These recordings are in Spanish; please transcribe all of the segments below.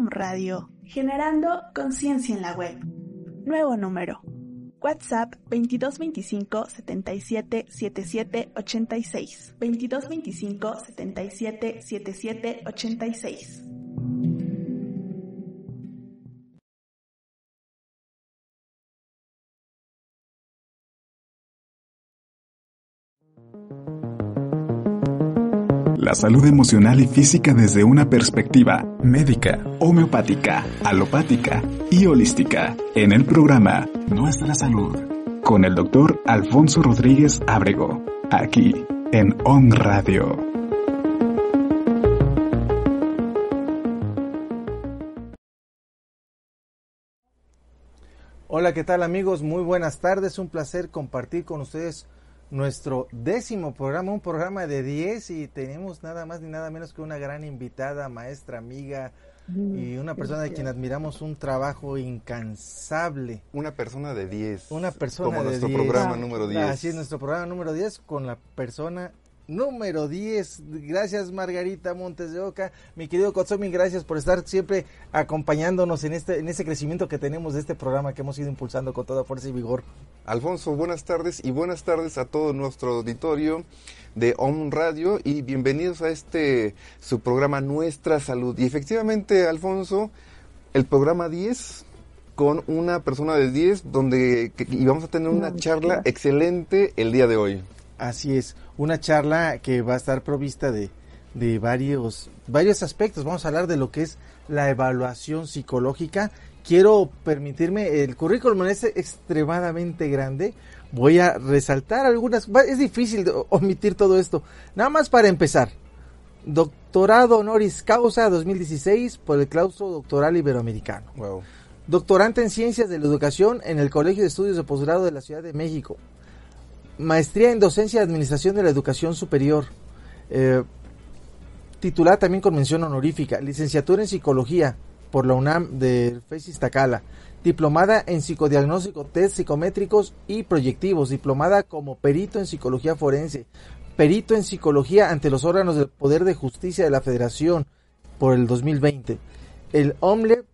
Om Radio, generando conciencia en la web. Nuevo número. WhatsApp 2225 77 77 86. 2225 77 77 86. La salud emocional y física desde una perspectiva médica, homeopática, alopática y holística en el programa Nuestra Salud con el doctor Alfonso Rodríguez Ábrego, aquí en On Radio. Hola, ¿qué tal amigos? Muy buenas tardes, un placer compartir con ustedes nuestro décimo programa, un programa de 10 y tenemos nada más ni nada menos que una gran invitada, maestra, amiga y una persona de quien admiramos un trabajo incansable. Una persona de 10. Una persona Como de nuestro 10. programa número 10. Así es, nuestro programa número 10 con la persona número 10. Gracias Margarita Montes de Oca. Mi querido Kotsomi, gracias por estar siempre acompañándonos en este en ese crecimiento que tenemos de este programa que hemos ido impulsando con toda fuerza y vigor. Alfonso, buenas tardes y buenas tardes a todo nuestro auditorio de OM Radio y bienvenidos a este su programa Nuestra Salud. Y efectivamente, Alfonso, el programa 10 con una persona de 10 donde que- y vamos a tener una charla excelente el día de hoy. Así es, una charla que va a estar provista de, de varios, varios aspectos. Vamos a hablar de lo que es la evaluación psicológica. Quiero permitirme, el currículum es extremadamente grande. Voy a resaltar algunas. Es difícil omitir todo esto. Nada más para empezar. Doctorado honoris causa 2016 por el claustro doctoral iberoamericano. Wow. Doctorante en Ciencias de la Educación en el Colegio de Estudios de Posgrado de la Ciudad de México. Maestría en Docencia y Administración de la Educación Superior. Eh, titulada también con mención honorífica. Licenciatura en Psicología por la UNAM de FES Iztacala. Diplomada en Psicodiagnóstico, Test Psicométricos y Proyectivos. Diplomada como Perito en Psicología Forense. Perito en Psicología ante los órganos del Poder de Justicia de la Federación por el 2020. El OMLE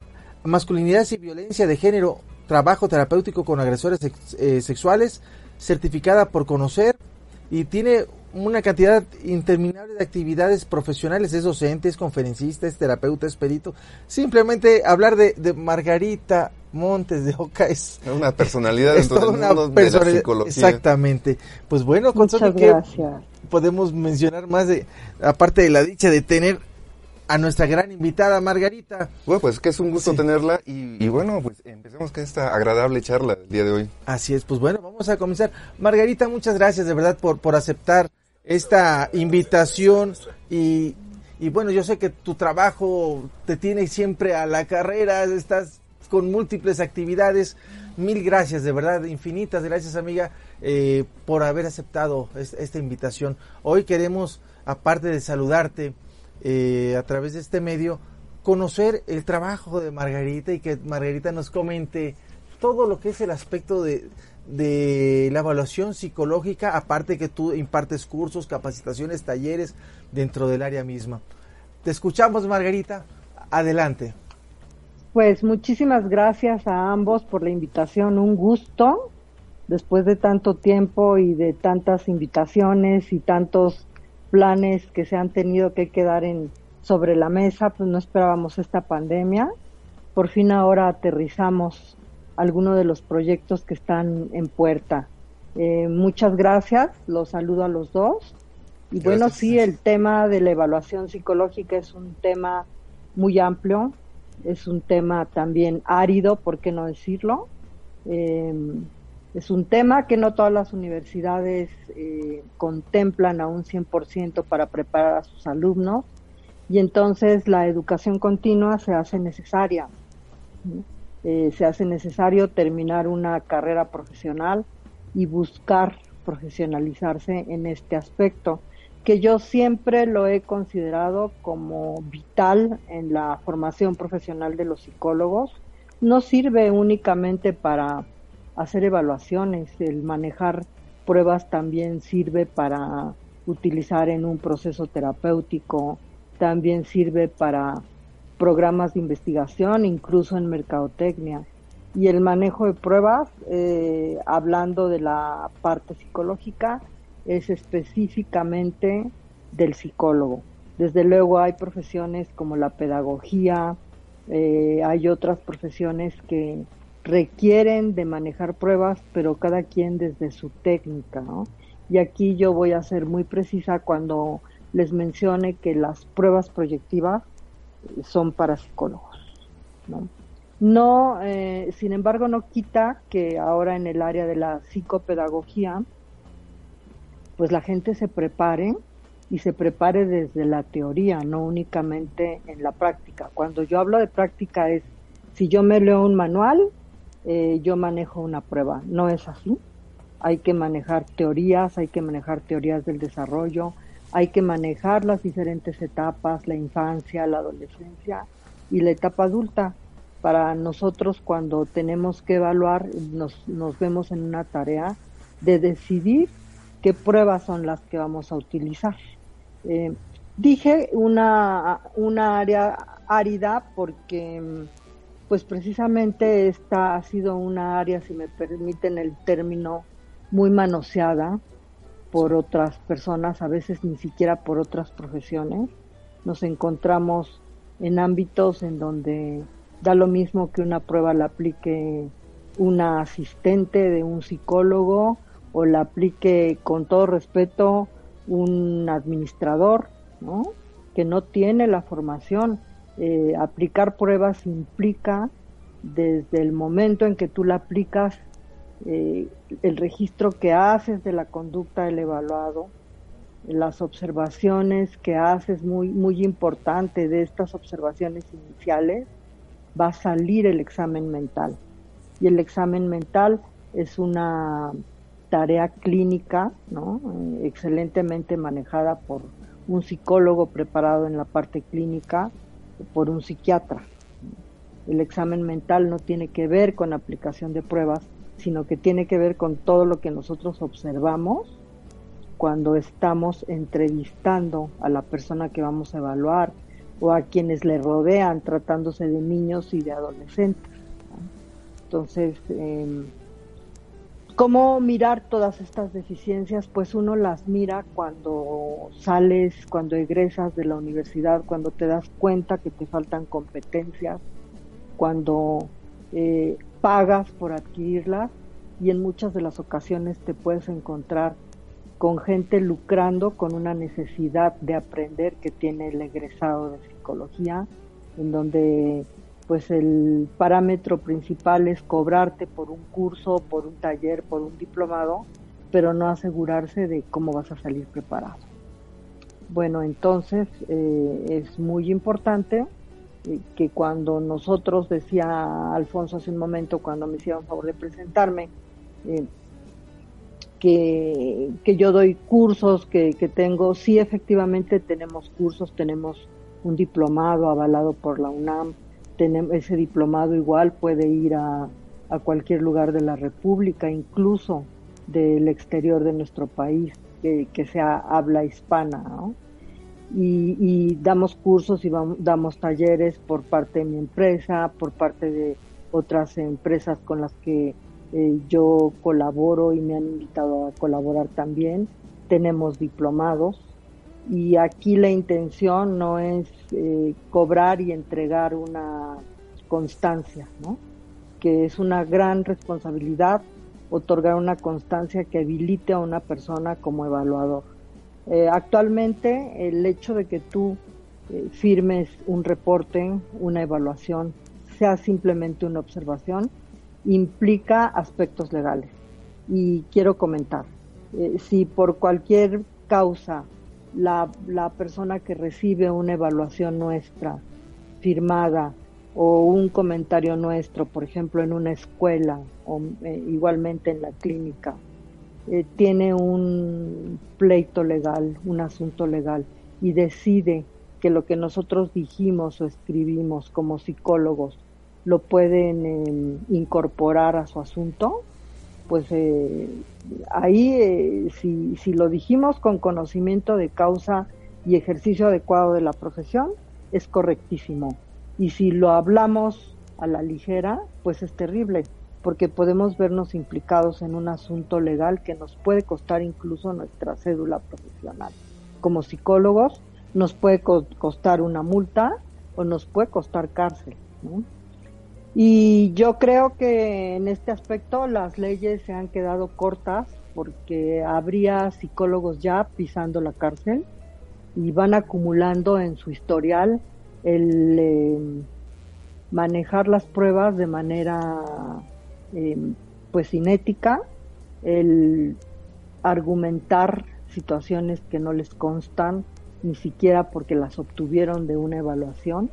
Masculinidades y Violencia de Género, Trabajo Terapéutico con Agresores eh, Sexuales, certificada por conocer y tiene una cantidad interminable de actividades profesionales, es docente, es conferencista, es terapeuta, es perito. Simplemente hablar de, de Margarita Montes de Oca es, Una personalidad es dentro toda del una mundo de la personalidad. psicología. Exactamente. Pues bueno, ¿qué gracias. podemos mencionar más de, aparte de la dicha de tener a nuestra gran invitada Margarita? Bueno, pues que es un gusto Sí. tenerla y, y bueno, pues empecemos con esta agradable charla el día de hoy. Así es, pues bueno, vamos a comenzar. Margarita, muchas gracias de verdad por, por aceptar esta invitación y, y bueno, yo sé que tu trabajo te tiene siempre a la carrera, estás con múltiples actividades. Mil gracias, de verdad, infinitas gracias amiga eh, por haber aceptado es- esta invitación. Hoy queremos, aparte de saludarte eh, a través de este medio, conocer el trabajo de Margarita y que Margarita nos comente todo lo que es el aspecto de, de la evaluación psicológica, aparte que tú impartes cursos, capacitaciones, talleres dentro del área misma. Te escuchamos, Margarita. Adelante. Pues muchísimas gracias a ambos por la invitación, un gusto. Después de tanto tiempo y de tantas invitaciones y tantos planes que se han tenido que quedar en sobre la mesa, pues no esperábamos esta pandemia. Por fin ahora aterrizamos algunos de los proyectos que están en puerta. Eh, muchas gracias, los saludo a los dos. Y bueno, sí, el tema de la evaluación psicológica es un tema muy amplio, es un tema también árido, ¿por qué no decirlo? Eh, Es un tema que no todas las universidades eh, contemplan a un 100% para preparar a sus alumnos y entonces la educación continua se hace necesaria. Eh, se hace necesario terminar una carrera profesional y buscar profesionalizarse en este aspecto, que yo siempre lo he considerado como vital en la formación profesional de los psicólogos. No sirve únicamente para hacer evaluaciones, el manejar pruebas también sirve para utilizar en un proceso terapéutico, también sirve para programas de investigación, incluso en mercadotecnia. Y el manejo de pruebas, eh, hablando de la parte psicológica, es específicamente del psicólogo. Desde luego hay profesiones como la pedagogía, eh, hay otras profesiones que requieren de manejar pruebas, pero cada quien desde su técnica, Y aquí yo voy a ser muy precisa cuando les mencione que las pruebas proyectivas son para psicólogos. No, no eh, sin embargo, no quita que ahora en el área de la psicopedagogía, pues la gente se prepare y se prepare desde la teoría, no únicamente en la práctica. Cuando yo hablo de práctica es, si yo me leo un manual, eh, yo manejo una prueba. No es así. Hay que manejar teorías, hay que manejar teorías del desarrollo, hay que manejar las diferentes etapas, la infancia, la adolescencia y la etapa adulta. Para nosotros cuando tenemos que evaluar, nos, vemos en una tarea de decidir qué pruebas son las que vamos a utilizar. Eh, dije una, una área árida porque pues precisamente esta ha sido una área, si me permiten el término, muy manoseada por otras personas, a veces ni siquiera por otras profesiones. Nos encontramos en ámbitos en donde da lo mismo que una prueba la aplique una asistente de un psicólogo o la aplique con todo respeto un administrador, ¿no? Que no tiene la formación. Eh, aplicar pruebas implica desde el momento en que tú la aplicas eh, el registro que haces de la conducta del evaluado, las observaciones que haces, muy, muy importante de estas observaciones iniciales, va a salir el examen mental. Y el examen mental es una tarea clínica, ¿no? Eh, excelentemente manejada por un psicólogo preparado en la parte clínica, por un psiquiatra. El examen mental no tiene que ver con aplicación de pruebas, sino que tiene que ver con todo lo que nosotros observamos cuando estamos entrevistando a la persona que vamos a evaluar o a quienes le rodean tratándose de niños y de adolescentes. Entonces, eh, ¿cómo mirar todas estas deficiencias? Pues uno las mira cuando sales, cuando egresas de la universidad, cuando te das cuenta que te faltan competencias, cuando eh, pagas por adquirirlas y en muchas de las ocasiones te puedes encontrar con gente lucrando con una necesidad de aprender que tiene el egresado de psicología, en donde pues el parámetro principal es cobrarte por un curso, por un taller, por un diplomado, pero no asegurarse de cómo vas a salir preparado. Bueno, entonces eh, es muy importante que cuando nosotros, decía Alfonso hace un momento, cuando me hicieron favor de presentarme, eh, que, que, yo doy cursos, que, que tengo, sí efectivamente tenemos cursos, tenemos un diplomado avalado por la UNAM, tenemos, ese diplomado igual puede ir a, a cualquier lugar de la República, incluso del exterior de nuestro país, que, que sea habla hispana, ¿no? y, damos cursos y damos talleres por parte de mi empresa, por parte de otras empresas con las que eh, yo colaboro y me han invitado a colaborar también. Tenemos diplomados y aquí la intención no es eh, cobrar y entregar una constancia, ¿no? que es una gran responsabilidad otorgar una constancia que habilite a una persona como evaluador eh, actualmente el hecho de que tú eh, firmes un reporte, una evaluación, sea simplemente una observación, implica aspectos legales. y quiero comentar. Si por cualquier causa la, persona que recibe una evaluación nuestra firmada o un comentario nuestro, por ejemplo, en una escuela o eh, igualmente en la clínica, eh, tiene un pleito legal, un asunto legal y decide que lo que nosotros dijimos o escribimos como psicólogos lo pueden em, incorporar a su asunto, pues eh, ahí eh, si, si lo dijimos con conocimiento de causa y ejercicio adecuado de la profesión, es correctísimo. Y si lo hablamos a la ligera, pues es terrible, porque podemos vernos implicados en un asunto legal que nos puede costar incluso nuestra cédula profesional. Como psicólogos, nos puede costar una multa o nos puede costar cárcel. Y yo creo que en este aspecto las leyes se han quedado cortas porque habría psicólogos ya pisando la cárcel y van acumulando en su historial el eh, manejar las pruebas de manera eh, pues cinética, el argumentar situaciones que no les constan ni siquiera porque las obtuvieron de una evaluación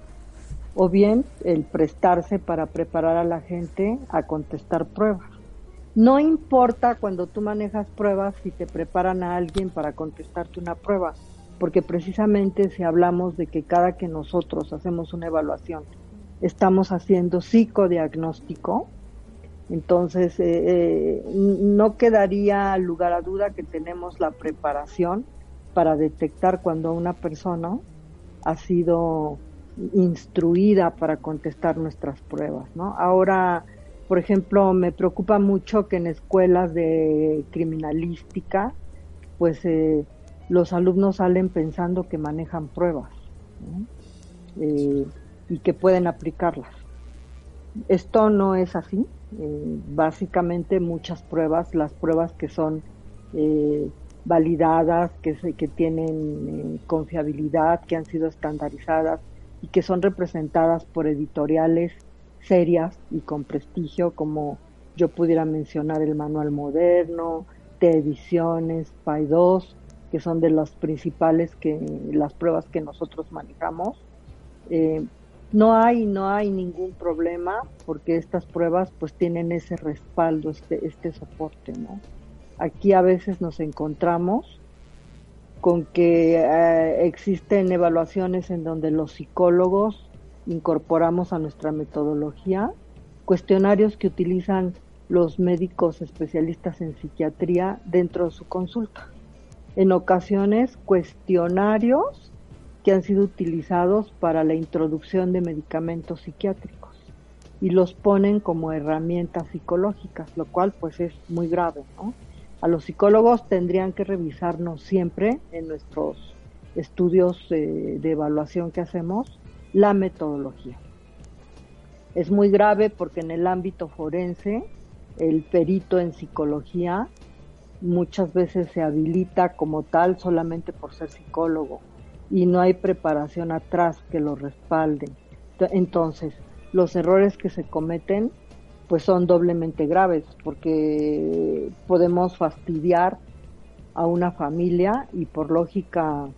o bien el prestarse para preparar a la gente a contestar pruebas. No importa cuando tú manejas pruebas si te preparan a alguien para contestarte una prueba, porque precisamente si hablamos de que cada que nosotros hacemos una evaluación estamos haciendo psicodiagnóstico, entonces eh, eh, no quedaría lugar a duda que tenemos la preparación para detectar cuando una persona ha sido instruida para contestar nuestras pruebas, ¿no? Ahora, por ejemplo, me preocupa mucho que en escuelas de criminalística, pues eh, los alumnos salen pensando que manejan pruebas eh, y que pueden aplicarlas. Esto no es así. Eh, básicamente muchas pruebas, las pruebas que son validadas, que, que tienen confiabilidad, que han sido estandarizadas, y que son representadas por editoriales serias y con prestigio, como yo pudiera mencionar el Manual Moderno, T Ediciones, PAI 2, que son de las principales que las pruebas que nosotros manejamos. Eh, no hay no hay ningún problema porque estas pruebas pues tienen ese respaldo, este este soporte, ¿no? Aquí a veces nos encontramos con que eh, existen evaluaciones en donde los psicólogos incorporamos a nuestra metodología cuestionarios que utilizan los médicos especialistas en psiquiatría dentro de su consulta. En ocasiones, cuestionarios que han sido utilizados para la introducción de medicamentos psiquiátricos y los ponen como herramientas psicológicas, lo cual pues es muy grave, ¿no? A los psicólogos tendrían que revisarnos siempre en nuestros estudios de evaluación que hacemos la metodología. Es muy grave porque en el ámbito forense el perito en psicología muchas veces se habilita como tal solamente por ser psicólogo y no hay preparación atrás que lo respalde. Entonces, los errores que se cometen pues son doblemente graves porque podemos fastidiar a una familia y por lógica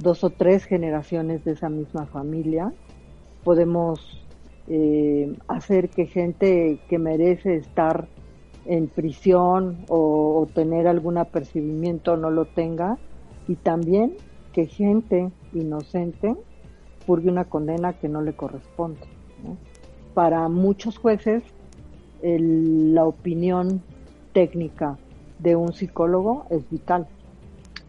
dos o tres generaciones de esa misma familia. Podemos eh, hacer que gente que merece estar en prisión o, o, tener algún apercibimiento no lo tenga y también que gente inocente purgue una condena que no le corresponde. Para muchos jueces la opinión técnica de un psicólogo es vital.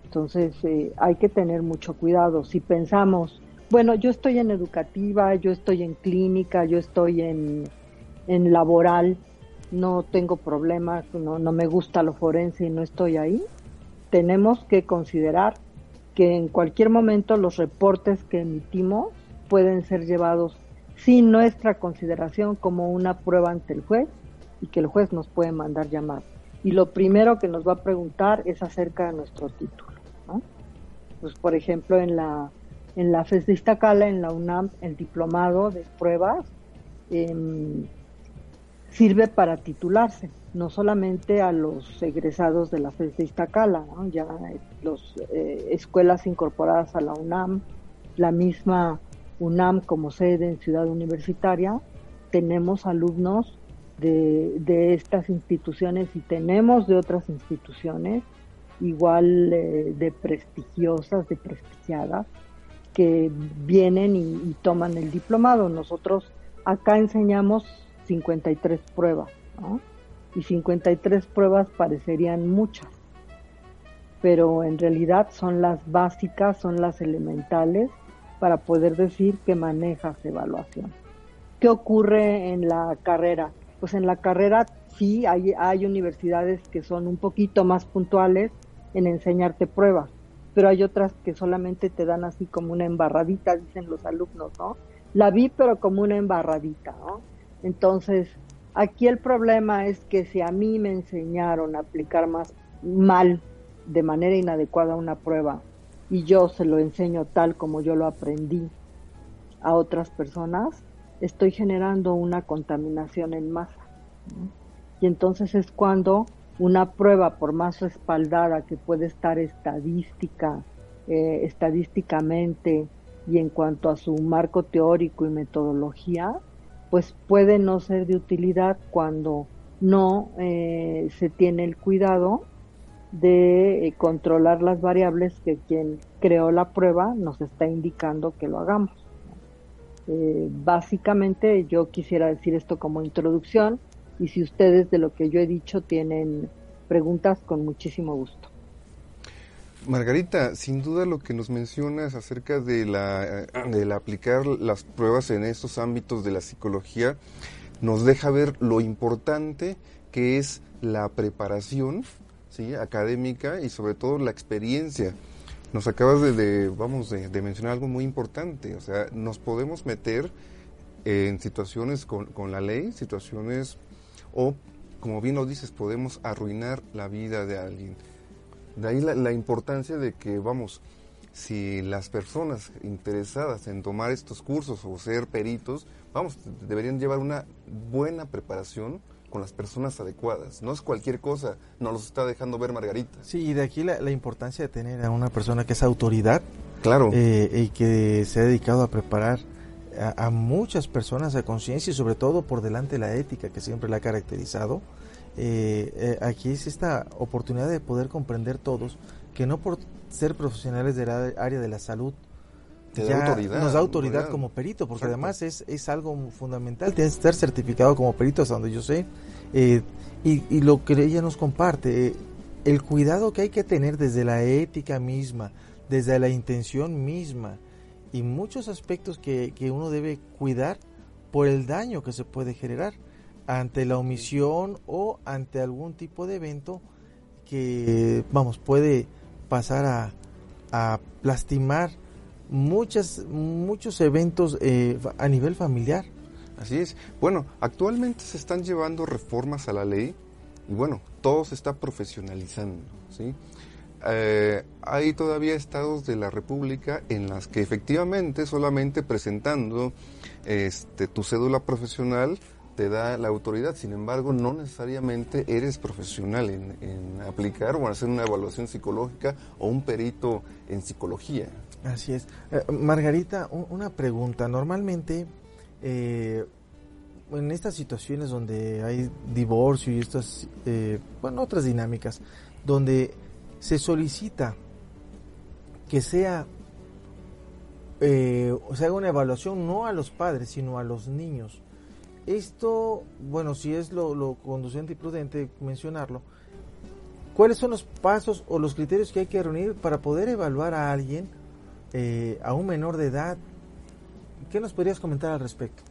Entonces eh, hay que tener mucho cuidado. Si pensamos, bueno, yo estoy en educativa, yo estoy en clínica, yo estoy en, en laboral, no tengo problemas, no, no me gusta lo forense y no estoy ahí, tenemos que considerar que en cualquier momento los reportes que emitimos pueden ser llevados sin nuestra consideración como una prueba ante el juez y que el juez nos puede mandar llamar. Y lo primero que nos va a preguntar es acerca de nuestro título. Pues, por ejemplo, en la, en la FES de Iztacala, en la UNAM, el diplomado de pruebas, em, sirve para titularse, no solamente a los egresados de la FES de Iztacala, ya las eh, escuelas incorporadas a la UNAM, la misma UNAM como sede en Ciudad Universitaria, tenemos alumnos de, estas instituciones y tenemos de otras instituciones igual eh, de prestigiosas, de prestigiadas, que vienen y, toman el diplomado. Nosotros acá enseñamos 53 pruebas, ¿no? Y 53 pruebas parecerían muchas, pero en realidad son las básicas, son las elementales para poder decir que manejas evaluación. ¿Qué ocurre en la carrera? Pues en la carrera sí hay, hay universidades que son un poquito más puntuales en enseñarte pruebas, pero hay otras que solamente te dan así como una embarradita, dicen los alumnos, ¿no? La vi pero como una embarradita, ¿no? Entonces, aquí el problema es que si a mí me enseñaron a aplicar más mal, de manera inadecuada una prueba, y yo se lo enseño tal como yo lo aprendí a otras personas, estoy generando una contaminación en masa. Y entonces es cuando una prueba, por más respaldada que puede estar estadística, eh, estadísticamente y en cuanto a su marco teórico y metodología, pues puede no ser de utilidad cuando no eh, se tiene el cuidado de eh, controlar las variables que quien creó la prueba nos está indicando que lo hagamos. Básicamente yo quisiera decir esto como introducción y si ustedes de lo que yo he dicho tienen preguntas, con muchísimo gusto. Margarita, sin duda lo que nos mencionas acerca de la, de la aplicar las pruebas en estos ámbitos de la psicología nos deja ver lo importante que es la preparación ¿sí? académica y sobre todo la experiencia. Nos acabas de, vamos, de, mencionar algo muy importante, o sea, nos podemos meter en situaciones con, con la ley, situaciones o, como bien lo dices, podemos arruinar la vida de alguien. De ahí la, importancia de que, vamos, si las personas interesadas en tomar estos cursos o ser peritos, vamos, deberían llevar una buena preparación con las personas adecuadas. No es cualquier cosa, nos los está dejando ver Margarita. Sí, y de aquí la, importancia de tener a una persona que es autoridad. Claro. Eh, y que se ha dedicado a preparar a, muchas personas a conciencia y sobre todo por delante la ética que siempre la ha caracterizado. Eh, eh, aquí es esta oportunidad de poder comprender todos que no por ser profesionales del área de la salud nos da autoridad como perito, porque además es, es algo fundamental, tienes que estar certificado como perito, hasta donde yo sé, eh, y, y, lo que ella nos comparte, el cuidado que hay que tener desde la ética misma, desde la intención misma, y muchos aspectos que, que uno debe cuidar por el daño que se puede generar ante la omisión o ante algún tipo de evento que, vamos, puede pasar a, a lastimar muchas, muchos eventos eh, a nivel familiar. Así es. Bueno, actualmente se están llevando reformas a la ley y bueno, todo se está profesionalizando, ¿sí? Eh, hay todavía estados de la República en las que efectivamente solamente presentando este, tu cédula profesional te da la autoridad, sin embargo no necesariamente eres profesional en, aplicar o hacer una evaluación psicológica o un perito en psicología. Así es. Eh, Margarita, una pregunta. Normalmente, eh, en estas situaciones donde hay divorcio y estas, bueno, otras dinámicas, donde se solicita que sea eh, se haga una evaluación no a los padres, sino a los niños. Esto, bueno, si es lo, conducente y prudente mencionarlo, ¿cuáles son los pasos o los criterios que hay que reunir para poder evaluar a alguien, eh, a un menor de edad? ¿Qué nos podrías comentar al respecto?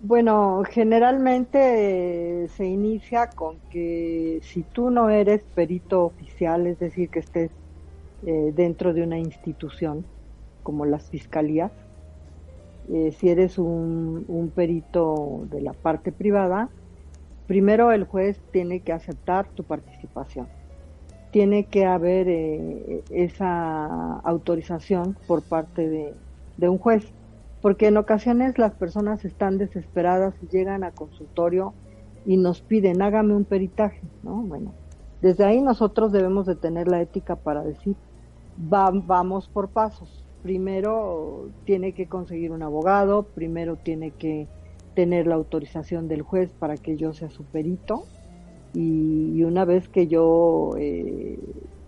Bueno, generalmente eh, se inicia con que si tú no eres perito oficial, es decir, que estés eh, dentro de una institución como las fiscalías, eh, si eres un, perito de la parte privada, primero el juez tiene que aceptar tu participación. Tiene que haber esa autorización por parte de un juez porque en ocasiones las personas están desesperadas y llegan a consultorio y nos piden, hágame un peritaje, ¿no? Bueno, desde ahí nosotros debemos de tener la ética para decir, vamos por pasos. Primero tiene que conseguir un abogado, primero tiene que tener la autorización del juez para que yo sea su perito y, una vez que yo eh,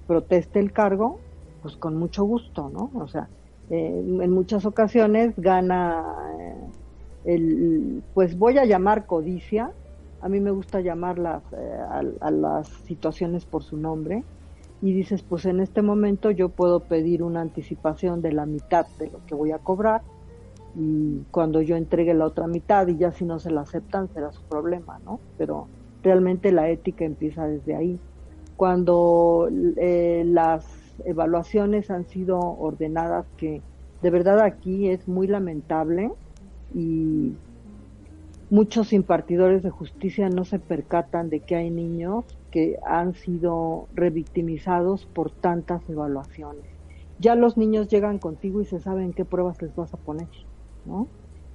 proteste el cargo, pues con mucho gusto, ¿no? O sea, eh, en muchas ocasiones gana eh, el, pues voy a llamar codicia, a mí me gusta llamar eh, a, las situaciones por su nombre, y dices, pues en este momento yo puedo pedir una anticipación de la mitad de lo que voy a cobrar, y cuando yo entregue la otra mitad y ya si no se la aceptan será su problema, ¿no? Pero realmente la ética empieza desde ahí. Cuando las evaluaciones han sido ordenadas que de verdad aquí es muy lamentable y muchos impartidores de justicia no se percatan de que hay niños que han sido revictimizados por tantas evaluaciones. Ya los niños llegan contigo y se saben qué pruebas les vas a poner, ¿no?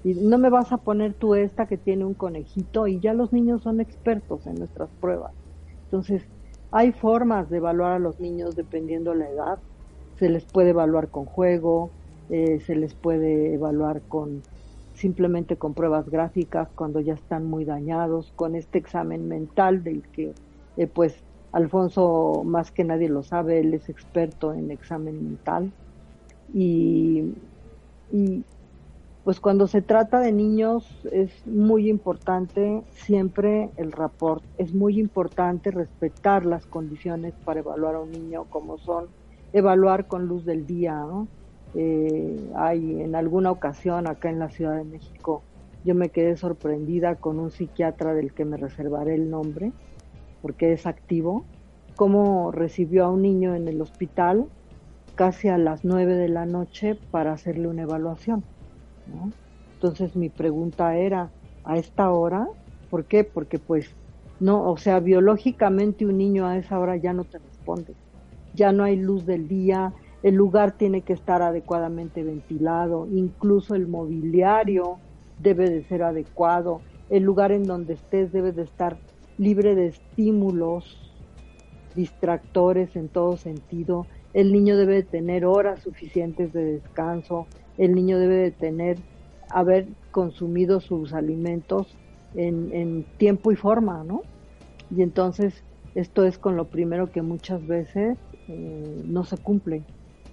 Y no me vas a poner tú esta que tiene un conejito y ya los niños son expertos en nuestras pruebas. Entonces, hay formas de evaluar a los niños dependiendo de la edad. Se les puede evaluar con juego, eh, se les puede evaluar con simplemente con pruebas gráficas cuando ya están muy dañados, con este examen mental del que eh, pues Alfonso más que nadie lo sabe, él es experto en examen mental y, y pues cuando se trata de niños es muy importante siempre el rapport, es muy importante respetar las condiciones para evaluar a un niño como son evaluar con luz del día, ¿no? Eh, hay en alguna ocasión acá en la Ciudad de México yo me quedé sorprendida con un psiquiatra del que me reservaré el nombre porque es activo, cómo recibió a un niño en el hospital casi a las nueve de la noche para hacerle una evaluación entonces mi pregunta era, ¿a esta hora? ¿Por qué? Porque pues no, o sea, biológicamente un niño a esa hora ya no te responde. Ya no hay luz del día, el lugar tiene que estar adecuadamente ventilado, incluso el mobiliario debe de ser adecuado, el lugar en donde estés debe de estar libre de estímulos, distractores en todo sentido, el niño debe de tener horas suficientes de descanso, el niño debe de tener, haber consumido sus alimentos en, tiempo y forma, ¿no? Y entonces esto es con lo primero que muchas veces eh, no se cumple.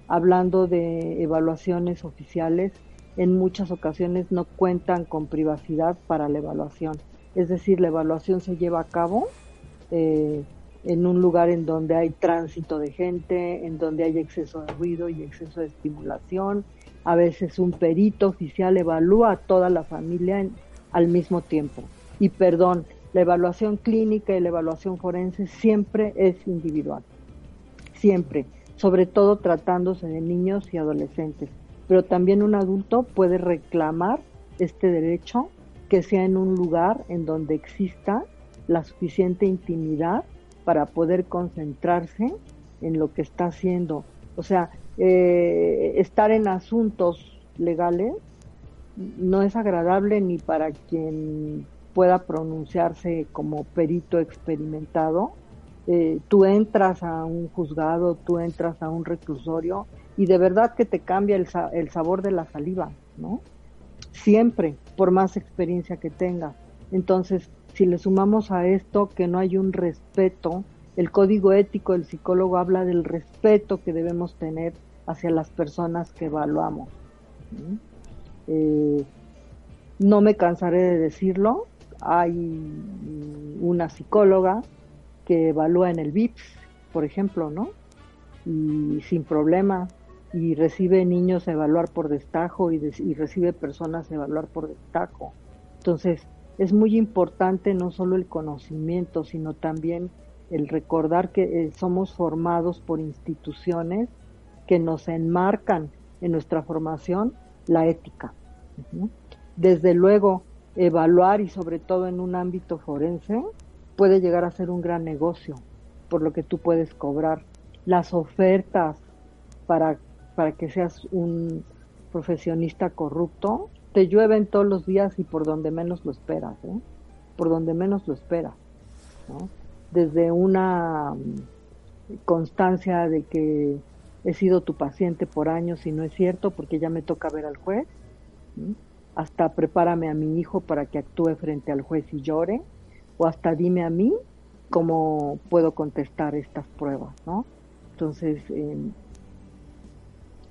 Hablando de evaluaciones oficiales, en muchas ocasiones no cuentan con privacidad para la evaluación. Es decir, la evaluación se lleva a cabo eh, en un lugar en donde hay tránsito de gente, en donde hay exceso de ruido y exceso de estimulación, a veces un perito oficial evalúa a toda la familia al mismo tiempo. Y perdón, la evaluación clínica y la evaluación forense siempre es individual. Siempre. Sobre todo tratándose de niños y adolescentes. Pero también un adulto puede reclamar este derecho que sea en un lugar en donde exista la suficiente intimidad para poder concentrarse en lo que está haciendo. O sea, eh, estar en asuntos legales no es agradable ni para quien pueda pronunciarse como perito experimentado. Eh, tú entras a un juzgado, tú entras a un reclusorio y de verdad que te cambia el, el sabor de la saliva, ¿no? Siempre, por más experiencia que tengas. Entonces, si le sumamos a esto que no hay un respeto, el código ético del psicólogo habla del respeto que debemos tener hacia las personas que evaluamos. Eh, no me cansaré de decirlo, hay una psicóloga que evalúa en el VIPS, por ejemplo, ¿no? Y sin problema, y recibe niños a evaluar por destajo y, recibe personas a evaluar por destajo. Entonces, es muy importante no solo el conocimiento, sino también el recordar que eh, somos formados por instituciones que nos enmarcan en nuestra formación la ética. Desde luego, evaluar y sobre todo en un ámbito forense puede llegar a ser un gran negocio, por lo que tú puedes cobrar. Las ofertas para, para que seas un profesionista corrupto te llueven todos los días y por donde menos lo esperas, ¿eh? por donde menos lo esperas. Desde una mm, constancia de que he sido tu paciente por años y no es cierto porque ya me toca ver al juez, hasta prepárame a mi hijo para que actúe frente al juez y llore, o hasta dime a mí cómo puedo contestar estas pruebas, ¿no? Entonces, em,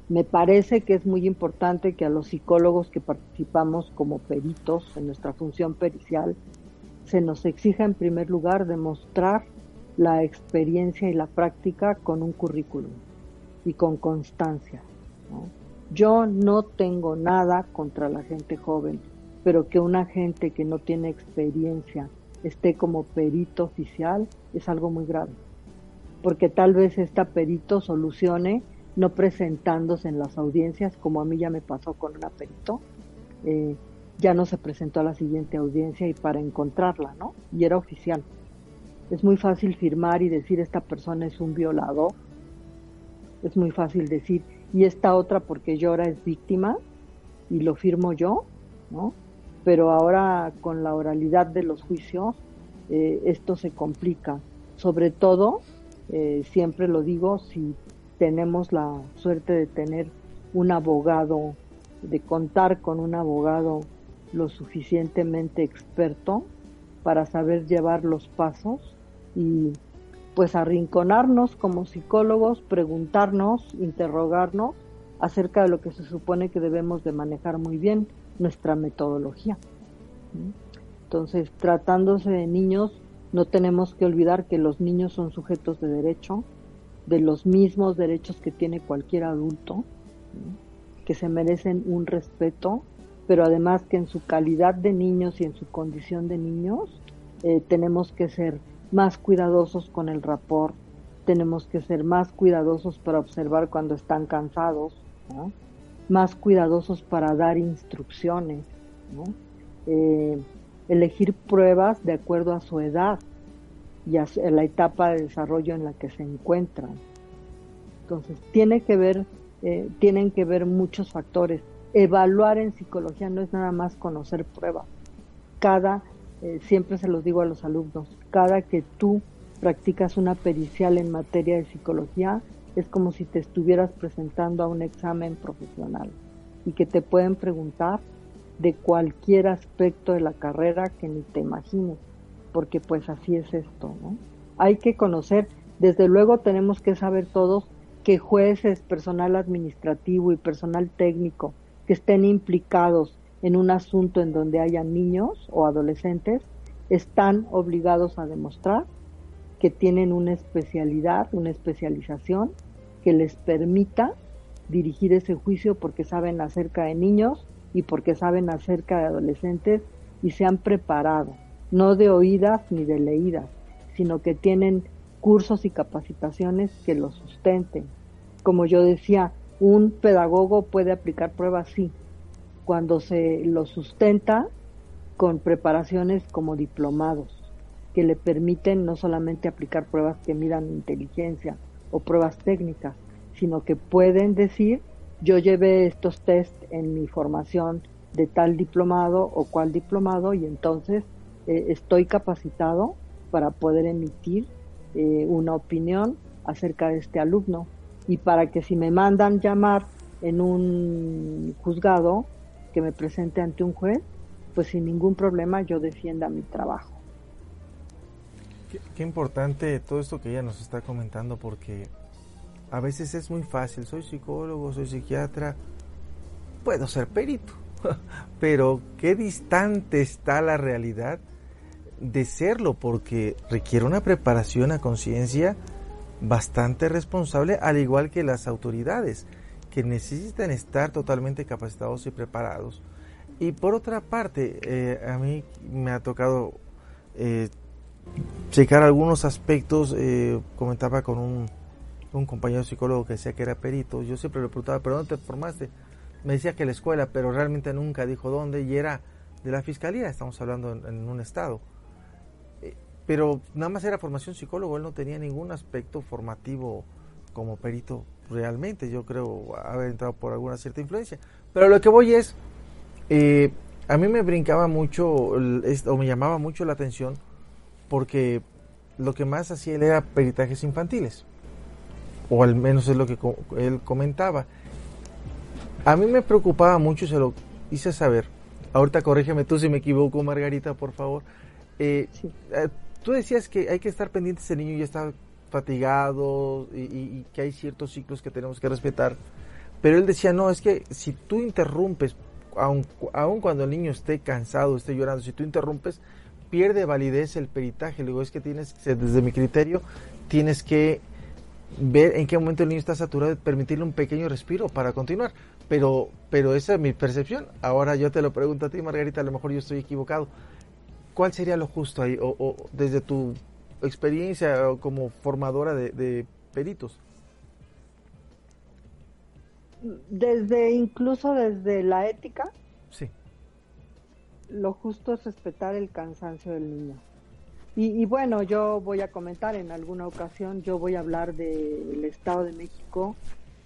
me parece que es muy importante que a los psicólogos que participamos como peritos en nuestra función pericial se nos exija en primer lugar demostrar la experiencia y la práctica con un currículum y con constancia. Yo no tengo nada contra la gente joven, pero que una gente que no tiene experiencia esté como perito oficial es algo muy grave, porque tal vez esta perito solucione no presentándose en las audiencias, como a mí ya me pasó con una perito, eh, ya no se presentó a la siguiente audiencia y para encontrarla, ¿no? Y era oficial. Es muy fácil firmar y decir esta persona es un violador. Es muy fácil decir, y esta otra porque llora es víctima y lo firmo yo, ¿no? Pero ahora con la oralidad de los juicios, eh, esto se complica. Sobre todo, eh, siempre lo digo, si tenemos la suerte de tener un abogado, de contar con un abogado lo suficientemente experto para saber llevar los pasos y pues arrinconarnos como psicólogos, preguntarnos, interrogarnos acerca de lo que se supone que debemos de manejar muy bien, nuestra metodología. Entonces, tratándose de niños, no tenemos que olvidar que los niños son sujetos de derecho, de los mismos derechos que tiene cualquier adulto, que se merecen un respeto, pero además que en su calidad de niños y en su condición de niños eh, tenemos que ser más cuidadosos con el rapor, tenemos que ser más cuidadosos para observar cuando están cansados, más cuidadosos para dar instrucciones, eh, elegir pruebas de acuerdo a su edad, y a la etapa de desarrollo en la que se encuentran. Entonces, tiene que ver, eh, tienen que ver muchos factores. Evaluar en psicología no es nada más conocer pruebas. Cada, eh, siempre se los digo a los alumnos, cada que tú practicas una pericial en materia de psicología, es como si te estuvieras presentando a un examen profesional y que te pueden preguntar de cualquier aspecto de la carrera que ni te imagines porque pues así es esto, ¿no? Hay que conocer, desde luego tenemos que saber todos que jueces, personal administrativo y personal técnico que estén implicados en un asunto en donde haya niños o adolescentes están obligados a demostrar que tienen una especialidad, una especialización que les permita dirigir ese juicio porque saben acerca de niños y porque saben acerca de adolescentes y se han preparado no de oídas ni de leídas, sino que tienen cursos y capacitaciones que los sustenten. Como yo decía, un pedagogo puede aplicar pruebas, sí, cuando se lo sustenta con preparaciones como diplomados, que le permiten no solamente aplicar pruebas que midan inteligencia o pruebas técnicas, sino que pueden decir, yo llevé estos test en mi formación de tal diplomado o cual diplomado y entonces eh, estoy capacitado para poder emitir eh, una opinión acerca de este alumno. Y para que si me mandan llamar en un juzgado que me presente ante un juez, pues sin ningún problema yo defienda mi trabajo. Qué, importante todo esto que ella nos está comentando porque a veces es muy fácil, soy psicólogo, soy psiquiatra, puedo ser perito, pero qué distante está la realidad de serlo porque requiere una preparación a conciencia bastante responsable, al igual que las autoridades, que necesitan estar totalmente capacitados y preparados. Y por otra parte, eh, a mí me ha tocado eh, checar algunos aspectos, eh, comentaba con un, un, compañero psicólogo que decía que era perito, yo siempre le preguntaba, ¿pero dónde te formaste? Me decía que la escuela, pero realmente nunca dijo dónde, y era de la fiscalía, estamos hablando en un estado pero nada más era formación psicólogo, él no tenía ningún aspecto formativo como perito realmente, yo creo haber entrado por alguna cierta influencia. Pero lo que voy es, Eh, a mí me brincaba mucho, o me llamaba mucho la atención, porque lo que más hacía él era peritajes infantiles, o al menos es lo que él comentaba. A mí me preocupaba mucho, se lo hice saber. Ahorita corrígeme tú si me equivoco, Margarita, por favor. Eh, eh, tú decías que hay que estar pendientes, ese niño ya está fatigado y, que hay ciertos ciclos que tenemos que respetar. Pero él decía, no, es que si tú interrumpes, aun, aun cuando el niño esté cansado, esté llorando, si tú interrumpes, pierde validez el peritaje. Luego es que tienes, desde mi criterio, tienes que ver en qué momento el niño está saturado y permitirle un pequeño respiro para continuar. Pero, pero esa es mi percepción. Ahora yo te lo pregunto a ti, Margarita, a lo mejor yo estoy equivocado. ¿Cuál sería lo justo ahí? O, desde tu experiencia como formadora de, peritos. Desde, incluso desde la ética. Sí. Lo justo es respetar el cansancio del niño. Y, y, bueno, yo voy a comentar en alguna ocasión, yo voy a hablar del Estado de México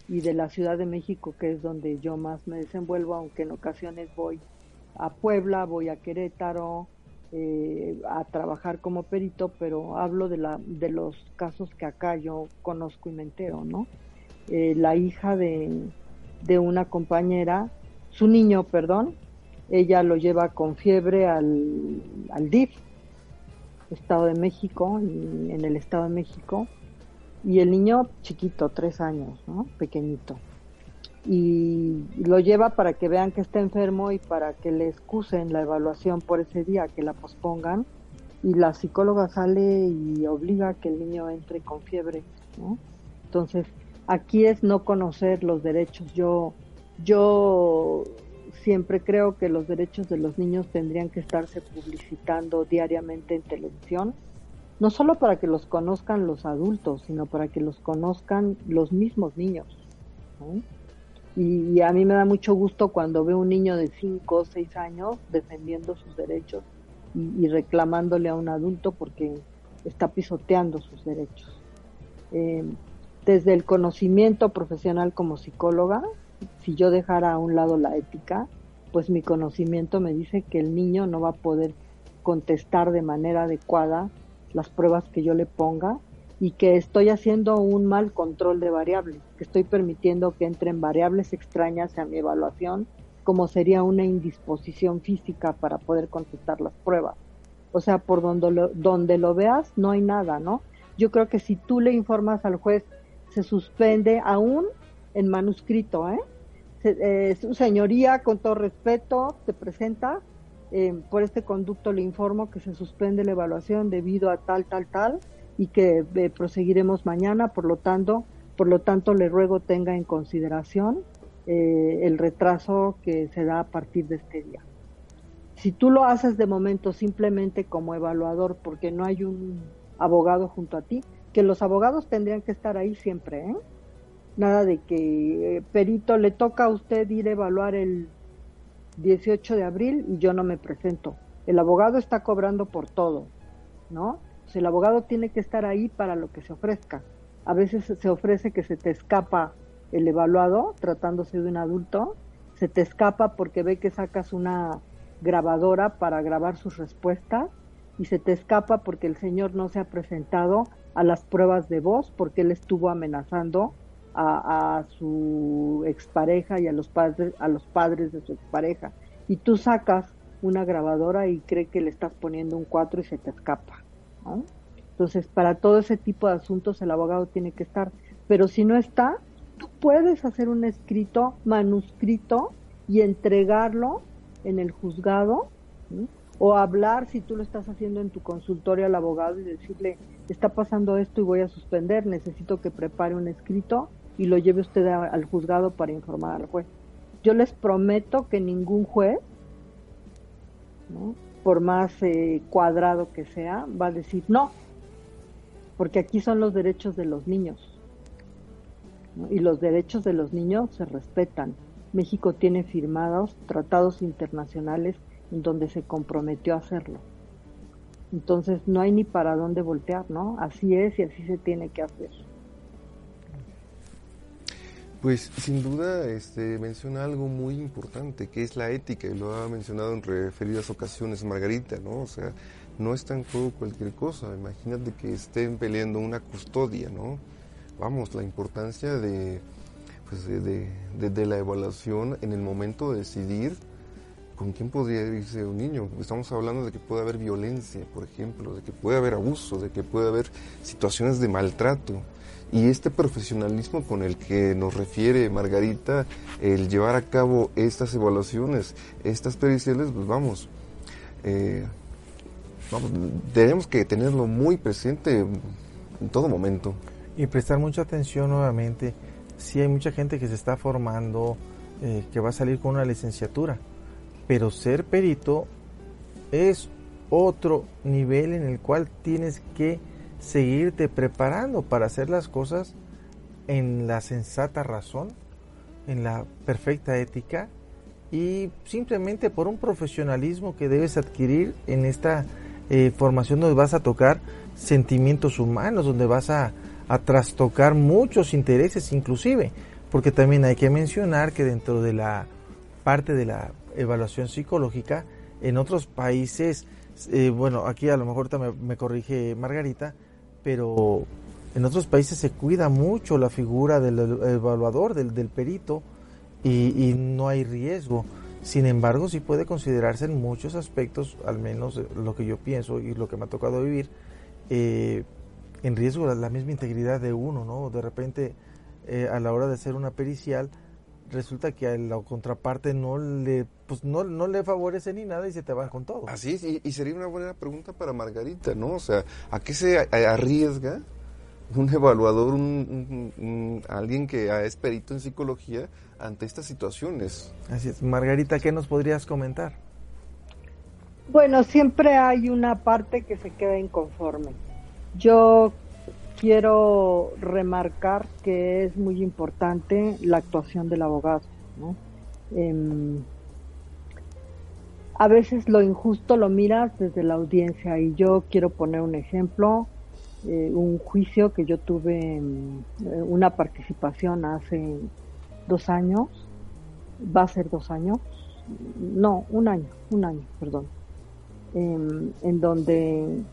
y de la Ciudad de México, que es donde yo más me desenvuelvo, aunque en ocasiones voy a Puebla, voy a Querétaro eh, a trabajar como perito, pero hablo de, la, de los casos que acá yo conozco y me entero, ¿no? Eh, la hija de, de una compañera, su niño, perdón, ella lo lleva con fiebre al, al DIF, Estado de México, en el Estado de México, y el niño chiquito, tres años, ¿no? Pequeñito. Y lo lleva para que vean que está enfermo y para que le excusen la evaluación por ese día, que la pospongan. Y la psicóloga sale y obliga a que el niño entre con fiebre, ¿no? Entonces, aquí es no conocer los derechos. Yo, yo siempre creo que los derechos de los niños tendrían que estarse publicitando diariamente en televisión no solo para que los conozcan los adultos, sino para que los conozcan los mismos niños. Y, a mí me da mucho gusto cuando veo un niño de 5 o 6 años defendiendo sus derechos y, reclamándole a un adulto porque está pisoteando sus derechos. Eh, desde el conocimiento profesional como psicóloga, si yo dejara a un lado la ética, pues mi conocimiento me dice que el niño no va a poder contestar de manera adecuada las pruebas que yo le ponga y que estoy haciendo un mal control de variables, que estoy permitiendo que entren variables extrañas a mi evaluación, como sería una indisposición física para poder contestar las pruebas. O sea, por donde lo, donde lo veas no hay nada, ¿no? Yo creo que si tú le informas al juez, se suspende aún en manuscrito, ¿eh? eh su señoría, con todo respeto, te presenta eh, por este conducto le informo que se suspende la evaluación debido a tal, tal, tal y que eh, proseguiremos mañana, por lo tanto, por lo tanto le ruego tenga en consideración eh, el retraso que se da a partir de este día. Si tú lo haces de momento simplemente como evaluador porque no hay un abogado junto a ti, que los abogados tendrían que estar ahí siempre, ¿eh? Nada de que, perito, le toca a usted ir a evaluar el 18 de abril y yo no me presento. El abogado está cobrando por todo, ¿no? Pues el abogado tiene que estar ahí para lo que se ofrezca. A veces se ofrece que se te escapa el evaluado, tratándose de un adulto, se te escapa porque ve que sacas una grabadora para grabar sus respuestas y se te escapa porque el señor no se ha presentado a las pruebas de voz porque él estuvo amenazando a, su expareja y a los padres a los padres de su expareja y tú sacas una grabadora y cree que le estás poniendo un 4 y se te escapa entonces para todo ese tipo de asuntos el abogado tiene que estar. Pero si no está tú puedes hacer un escrito manuscrito y entregarlo en el juzgado o hablar si tú lo estás haciendo en tu consultorio al abogado y decirle está pasando esto y voy a suspender necesito que prepare un escrito y lo lleve usted al juzgado para informar al juez. Yo les prometo que ningún juez, por más eh, cuadrado que sea, va a decir no, porque aquí son los derechos de los niños. Y los derechos de los niños se respetan. México tiene firmados tratados internacionales en donde se comprometió a hacerlo. Entonces no hay ni para dónde voltear, ¿no? Así es y así se tiene que hacer. Pues sin duda este, menciona algo muy importante, que es la ética, y lo ha mencionado en referidas ocasiones Margarita, ¿no? O sea, no está en juego cualquier cosa. Imagínate que estén peleando una custodia, ¿no? Vamos, la importancia de, pues de, la evaluación en el momento de decidir con quién podría irse un niño. Estamos hablando de que puede haber violencia, por ejemplo, de que puede haber abuso, de que puede haber situaciones de maltrato. Y este profesionalismo con el que nos refiere Margarita, el llevar a cabo estas evaluaciones, estas periciales, pues vamos, eh, vamos, tenemos que tenerlo muy presente en todo momento. Y prestar mucha atención nuevamente. Si hay mucha gente que se está formando, eh, que va a salir con una licenciatura, pero ser perito es otro nivel en el cual tienes que seguirte preparando para hacer las cosas en la sensata razón, en la perfecta ética y simplemente por un profesionalismo que debes adquirir en esta eh, formación donde vas a tocar sentimientos humanos, donde vas a, a trastocar muchos intereses inclusive, porque también hay que mencionar que dentro de la parte de la evaluación psicológica, en otros países, eh, bueno, aquí a lo mejor me, me corrige Margarita, pero en otros países se cuida mucho la figura del evaluador, del, del perito, y, no hay riesgo. Sin embargo, sí puede considerarse en muchos aspectos, al menos lo que yo pienso y lo que me ha tocado vivir, eh, en riesgo la, misma integridad de uno, ¿no? De repente, eh, a la hora de hacer una pericial, resulta que a la contraparte no le pues no, no le favorece ni nada y se te va con todo. Así es, y, sería una buena pregunta para Margarita, ¿no? O sea, ¿a qué se arriesga un evaluador, un, alguien que es perito en psicología ante estas situaciones? Así es. Margarita, ¿qué nos podrías comentar? Bueno, siempre hay una parte que se queda inconforme. Yo quiero remarcar que es muy importante la actuación del abogado. Em, a veces lo injusto lo miras desde la audiencia y yo quiero poner un ejemplo, eh, un juicio que yo tuve, en, eh, una participación hace dos años, va a ser dos años, no, un año, un año, perdón, em, en donde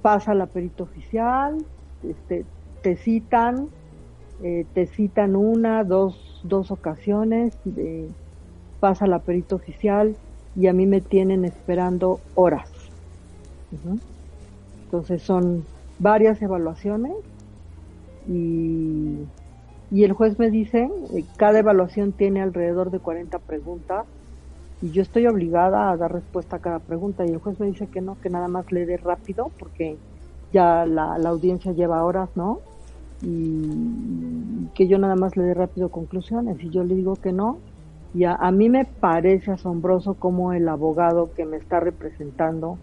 pasa la perito oficial, este, te citan, eh, te citan una, dos, dos ocasiones, pasa la perito oficial y a mí me tienen esperando horas. Entonces son varias evaluaciones y, y el juez me dice, eh, cada evaluación tiene alrededor de 40 preguntas y yo estoy obligada a dar respuesta a cada pregunta y el juez me dice que no, que nada más le dé rápido porque ya la, audiencia lleva horas, ¿no? Y que yo nada más le dé rápido conclusiones y yo le digo que no. Y a, mí me parece asombroso como el abogado que me está representando,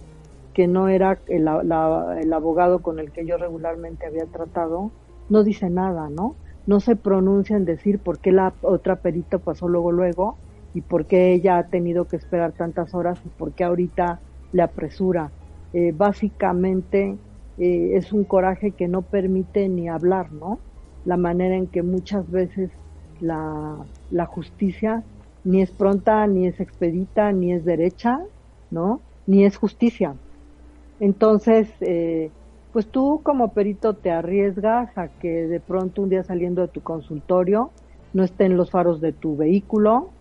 que no era el, el abogado con el que yo regularmente había tratado, no dice nada, ¿no? No se pronuncia en decir por qué la otra perita pasó luego, luego, y por qué ella ha tenido que esperar tantas horas y por qué ahorita le apresura. Eh, básicamente eh, es un coraje que no permite ni hablar, ¿no? La manera en que muchas veces la, la justicia ni es pronta, ni es expedita, ni es derecha, ¿no? Ni es justicia. Entonces, eh, pues tú como perito te arriesgas a que de pronto un día saliendo de tu consultorio no estén los faros de tu vehículo,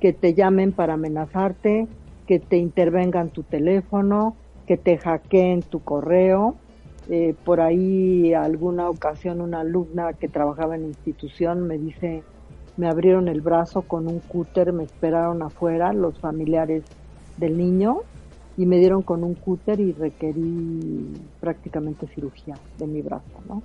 que te llamen para amenazarte, que te intervengan tu teléfono, que te hackeen tu correo, eh, por ahí alguna ocasión una alumna que trabajaba en institución me dice, me abrieron el brazo con un cúter, me esperaron afuera los familiares del niño y me dieron con un cúter y requerí prácticamente cirugía de mi brazo, ¿no?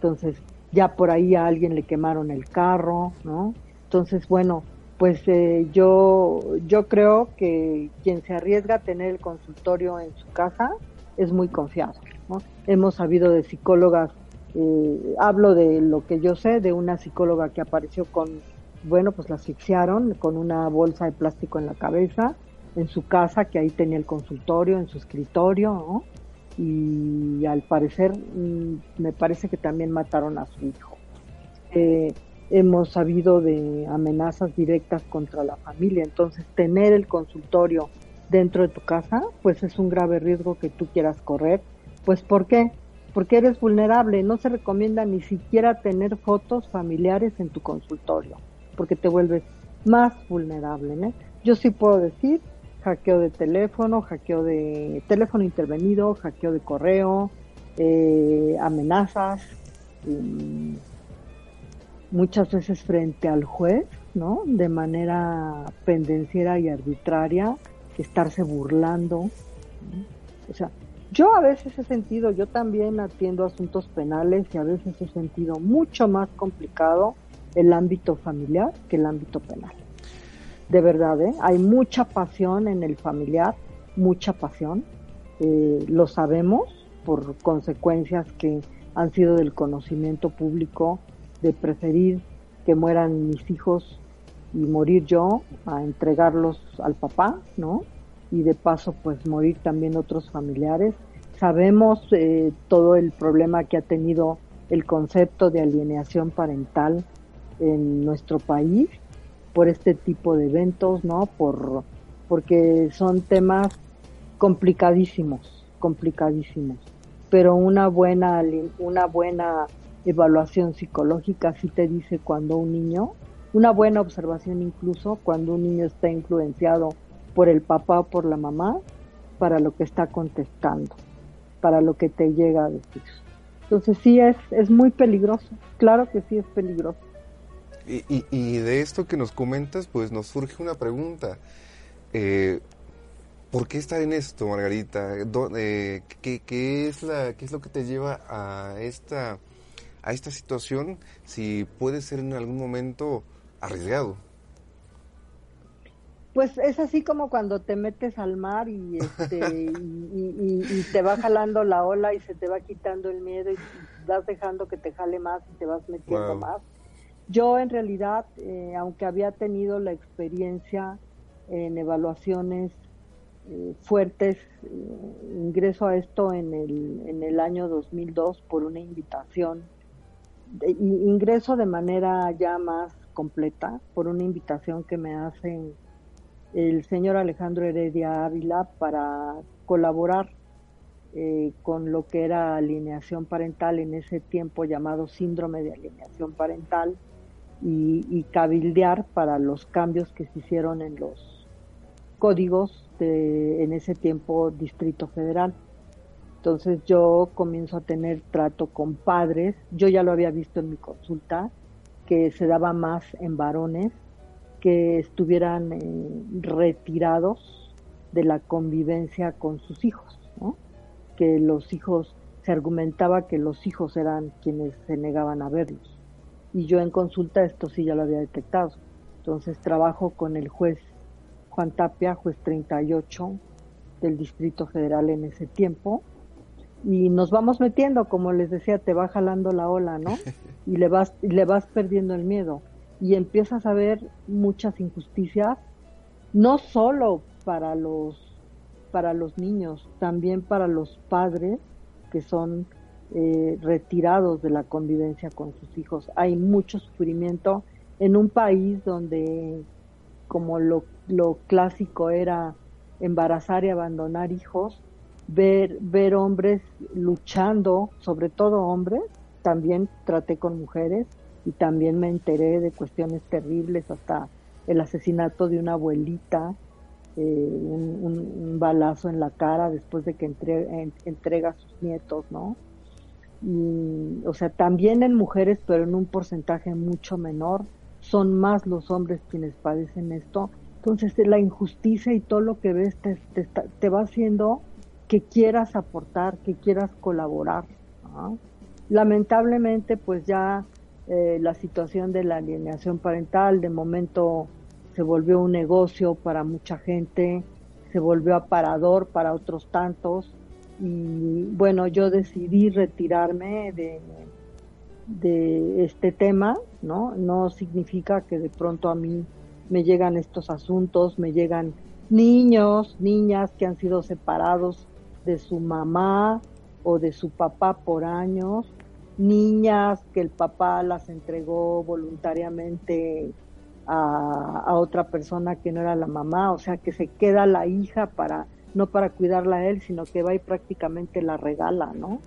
Entonces, ya por ahí a alguien le quemaron el carro, ¿no? Entonces, bueno, pues eh, yo, yo creo que quien se arriesga a tener el consultorio en su casa es muy confiado. Hemos sabido de psicólogas, eh, hablo de lo que yo sé, de una psicóloga que apareció con, bueno, pues la asfixiaron con una bolsa de plástico en la cabeza, en su casa, que ahí tenía el consultorio, en su escritorio, y al parecer mm, me parece que también mataron a su hijo. Eh, hemos sabido de amenazas directas contra la familia. Entonces, tener el consultorio dentro de tu casa, pues es un grave riesgo que tú quieras correr. Pues ¿por qué? Porque eres vulnerable. No se recomienda ni siquiera tener fotos familiares en tu consultorio, porque te vuelves más vulnerable. ¿no? Yo sí puedo decir hackeo de teléfono, hackeo de teléfono intervenido, hackeo de correo, eh, amenazas, muchas veces frente al juez, ¿no? De manera pendenciera y arbitraria, estarse burlando. O sea, yo a veces he sentido, yo también atiendo asuntos penales y a veces he sentido mucho más complicado el ámbito familiar que el ámbito penal. De verdad, ¿eh? hay mucha pasión en el familiar, mucha pasión. Eh, lo sabemos por consecuencias que han sido del conocimiento público, de preferir que mueran mis hijos y morir yo a entregarlos al papá, ¿no? Y de paso, pues morir también otros familiares. Sabemos eh, todo el problema que ha tenido el concepto de alienación parental en nuestro país por este tipo de eventos, ¿no? Por, porque son temas complicadísimos, complicadísimos. Pero una buena, una buena evaluación psicológica sí te dice cuando un niño, una buena observación incluso cuando un niño está influenciado por el papá o por la mamá para lo que está contestando, para lo que te llega a decir. Entonces sí es, es muy peligroso, claro que sí es peligroso. Y, y, de esto que nos comentas, pues nos surge una pregunta. Eh, ¿Por qué estar en esto, Margarita? Eh, ¿qué, qué, es la, ¿Qué es lo que te lleva a esta, a esta situación si puede ser en algún momento arriesgado? Pues es así como cuando te metes al mar y, este, y, te va jalando la ola y se te va quitando el miedo y vas dejando que te jale más y te vas metiendo más. Yo en realidad, eh, aunque había tenido la experiencia en evaluaciones eh, fuertes, eh, ingreso a esto en el, en el año 2002 por una invitación, de, ingreso de manera ya más completa por una invitación que me hacen el señor Alejandro Heredia Ávila para colaborar eh, con lo que era alineación parental en ese tiempo llamado síndrome de alineación parental y, cabildear para los cambios que se hicieron en los códigos de en ese tiempo Distrito Federal. Entonces yo comienzo a tener trato con padres, yo ya lo había visto en mi consulta, que se daba más en varones que estuvieran eh, retirados de la convivencia con sus hijos, que los hijos, se argumentaba que los hijos eran quienes se negaban a verlos. Y yo en consulta esto sí ya lo había detectado. Entonces trabajo con el juez Juan Tapia, juez 38 del Distrito Federal en ese tiempo, y nos vamos metiendo, como les decía, te va jalando la ola, ¿no? Y le vas, le vas perdiendo el miedo y empiezas a ver muchas injusticias, no solo para los para los niños, también para los padres que son eh, retirados de la convivencia con sus hijos. Hay mucho sufrimiento en un país donde, como lo, lo clásico era embarazar y abandonar hijos, ver, ver hombres luchando, sobre todo hombres, también traté con mujeres, y también me enteré de cuestiones terribles, hasta el asesinato de una abuelita, eh, un, balazo en la cara después de que entrega a sus nietos, ¿no? Y, o sea, también en mujeres, pero en un porcentaje mucho menor, son más los hombres quienes padecen esto. Entonces, la injusticia y todo lo que ves te, te, va haciendo que quieras aportar, que quieras colaborar. Lamentablemente, pues ya eh, la situación de la alienación parental de momento se volvió un negocio para mucha gente, se volvió aparador para otros tantos y bueno, yo decidí retirarme de, de este tema, ¿no? No significa que de pronto a mí me llegan estos asuntos, me llegan niños, niñas que han sido separados de su mamá o de su papá por años niñas que el papá las entregó voluntariamente a, a, otra persona que no era la mamá, o sea que se queda la hija para no para cuidarla a él, sino que va y prácticamente la regala, ¿no?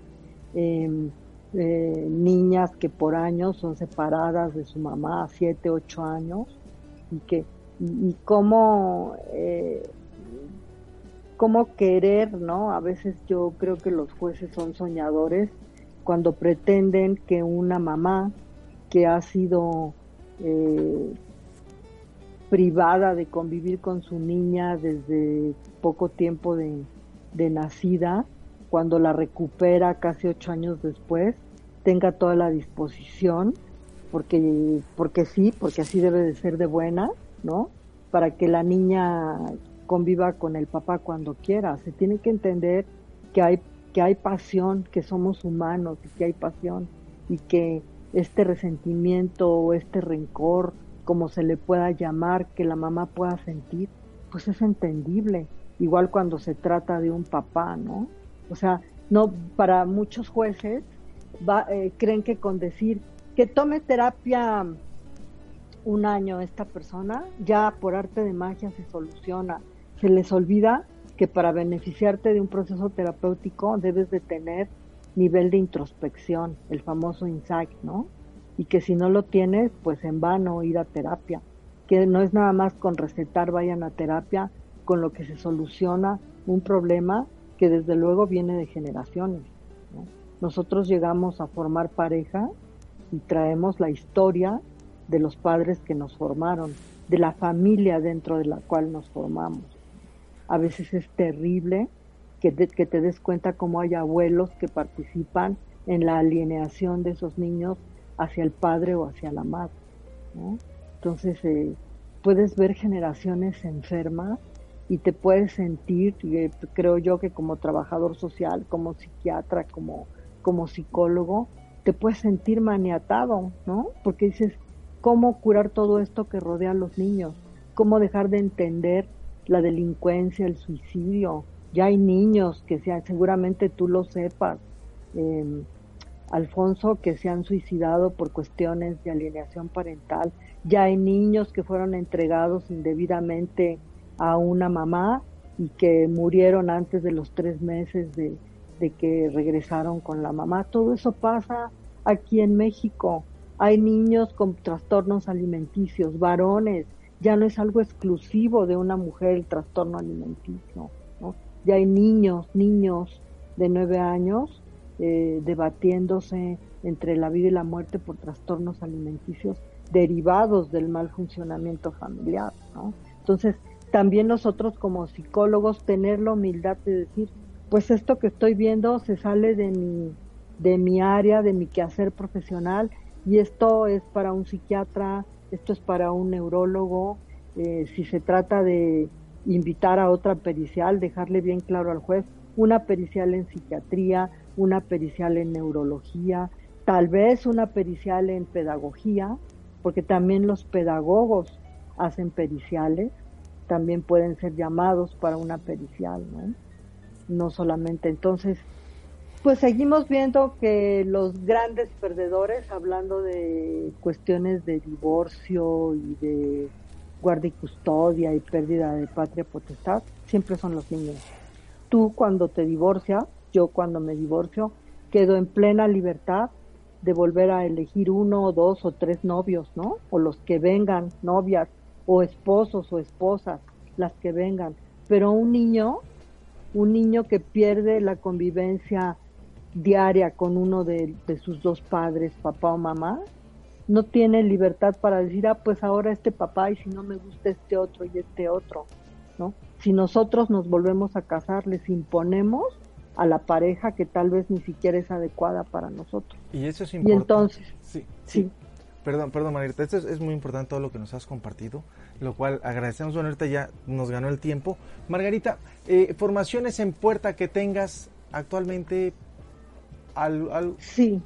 Em, eh, niñas que por años son separadas de su mamá, siete, ocho años, y que y, cómo eh, cómo querer, ¿no? A veces yo creo que los jueces son soñadores cuando pretenden que una mamá que ha sido eh, privada de convivir con su niña desde poco tiempo de, nacida, cuando la recupera casi ocho años después, tenga toda la disposición, porque, porque sí, porque así debe de ser de buena, ¿no? Para que la niña conviva con el papá cuando quiera. Se tiene que entender que hay, que hay pasión, que somos humanos y que hay pasión y que este resentimiento o este rencor como se le pueda llamar, que la mamá pueda sentir, pues es entendible. Igual cuando se trata de un papá, ¿no? O sea, no para muchos jueces va, eh, creen que con decir que tome terapia un año esta persona, ya por arte de magia se soluciona. Se les olvida que para beneficiarte de un proceso terapéutico debes de tener nivel de introspección, el famoso insight, ¿no? y que si no lo tienes, pues en vano ir a terapia, que no es nada más con recetar vayan a terapia, con lo que se soluciona un problema que desde luego viene de generaciones. Nosotros llegamos a formar pareja y traemos la historia de los padres que nos formaron, de la familia dentro de la cual nos formamos. A veces es terrible que, que te des cuenta cómo hay abuelos que participan en la alienación de esos niños hacia el padre o hacia la madre. Entonces, eh, puedes ver generaciones enfermas y te puedes sentir, creo yo que como trabajador social, como psiquiatra, como, como psicólogo, te puedes sentir maniatado, ¿no? Porque dices, ¿cómo curar todo esto que rodea a los niños? ¿Cómo dejar de entender la delincuencia, el suicidio? Ya hay niños que sean, seguramente tú lo sepas, eh, Alfonso, que se han suicidado por cuestiones de alineación parental. Ya hay niños que fueron entregados indebidamente a una mamá y que murieron antes de los tres meses de, que regresaron con la mamá. Todo eso pasa aquí en México. Hay niños con trastornos alimenticios, varones. Ya no es algo exclusivo de una mujer el trastorno alimenticio. Ya hay niños, niños de nueve años eh, debatiéndose entre la vida y la muerte por trastornos alimenticios derivados del mal funcionamiento familiar. ¿no? Entonces, también nosotros como psicólogos tener la humildad de decir, pues esto que estoy viendo se sale de mi, de mi área, de mi quehacer profesional, y esto es para un psiquiatra, esto es para un neurólogo, eh, si se trata de invitar a otra pericial, dejarle bien claro al juez, una pericial en psiquiatría, una pericial en neurología, tal vez una pericial en pedagogía, porque también los pedagogos hacen periciales, también pueden ser llamados para una pericial, ¿no? No solamente entonces, pues seguimos viendo que los grandes perdedores, hablando de cuestiones de divorcio y de guardia y custodia y pérdida de patria potestad, siempre son los niños. Tú cuando te divorcias, yo cuando me divorcio quedo en plena libertad de volver a elegir uno o dos o tres novios, ¿no? O los que vengan, novias o esposos o esposas, las que vengan. Pero un niño, un niño que pierde la convivencia diaria con uno de, de, sus dos padres, papá o mamá, no tiene libertad para decir, ah, pues ahora este papá y si no me gusta este otro y este otro, ¿no? Si nosotros nos volvemos a casar, les imponemos a la pareja que tal vez ni siquiera es adecuada para nosotros. Y eso es importante. Y entonces, sí, sí. Perdón, perdón, Margarita, esto es, muy importante todo lo que nos has compartido, lo cual agradecemos. Bueno, ahorita ya nos ganó el tiempo. Margarita, eh, formaciones en puerta que tengas actualmente. Al, Sí.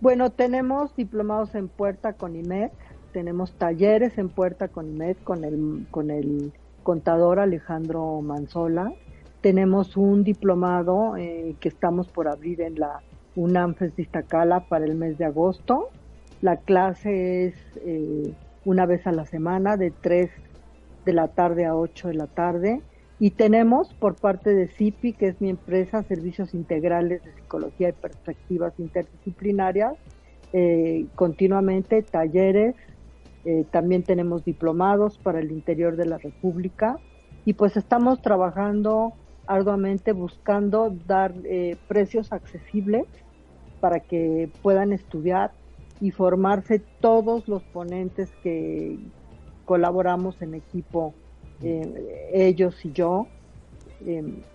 Bueno, tenemos diplomados en puerta con IMED, tenemos talleres en puerta con IMED con el, con el contador Alejandro Manzola, tenemos un diplomado eh, que estamos por abrir en la UNAM Iztacala para el mes de agosto. La clase es eh, una vez a la semana de 3 de la tarde a 8 de la tarde. Y tenemos por parte de CIPI, que es mi empresa, Servicios Integrales de Psicología y Perspectivas Interdisciplinarias, eh, continuamente talleres, eh, también tenemos diplomados para el interior de la República y pues estamos trabajando arduamente buscando dar eh, precios accesibles para que puedan estudiar y formarse todos los ponentes que colaboramos en equipo, eh, ellos y yo,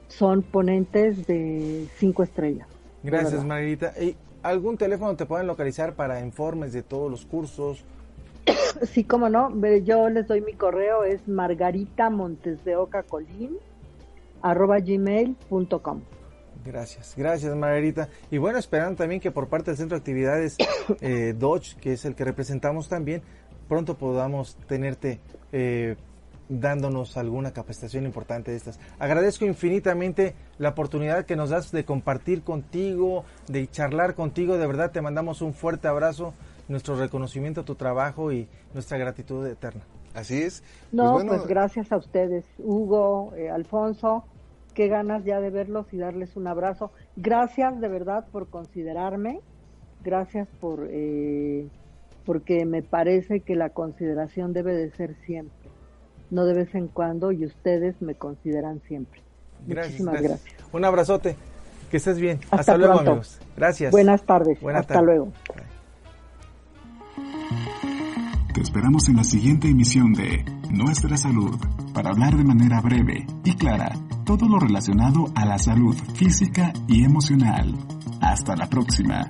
son ponentes de cinco estrellas. Gracias, Margarita. ¿Y algún teléfono te pueden localizar para informes de todos los cursos? Sí, cómo no. Yo les doy mi correo, es margarita montes de oca colín arroba gmail.com. Gracias, gracias Margarita. Y bueno, esperando también que por parte del Centro de Actividades eh, Dodge, que es el que representamos también, pronto podamos tenerte eh, dándonos alguna capacitación importante de estas. Agradezco infinitamente la oportunidad que nos das de compartir contigo, de charlar contigo. De verdad te mandamos un fuerte abrazo nuestro reconocimiento a tu trabajo y nuestra gratitud eterna. Así es. No, pues, pues gracias a ustedes, Hugo, eh, Alfonso, qué ganas ya de verlos y darles un abrazo. Gracias de verdad por considerarme, gracias por eh, porque me parece que la consideración debe de ser siempre, no de vez en cuando y ustedes me consideran siempre. Muchísimas gracias. Un abrazote, que estés bien. Hasta, luego amigos. Gracias. Buenas tardes. Hasta luego. Te esperamos en la siguiente emisión de Nuestra Salud para hablar de manera breve y clara todo lo relacionado a la salud física y emocional. Hasta la próxima.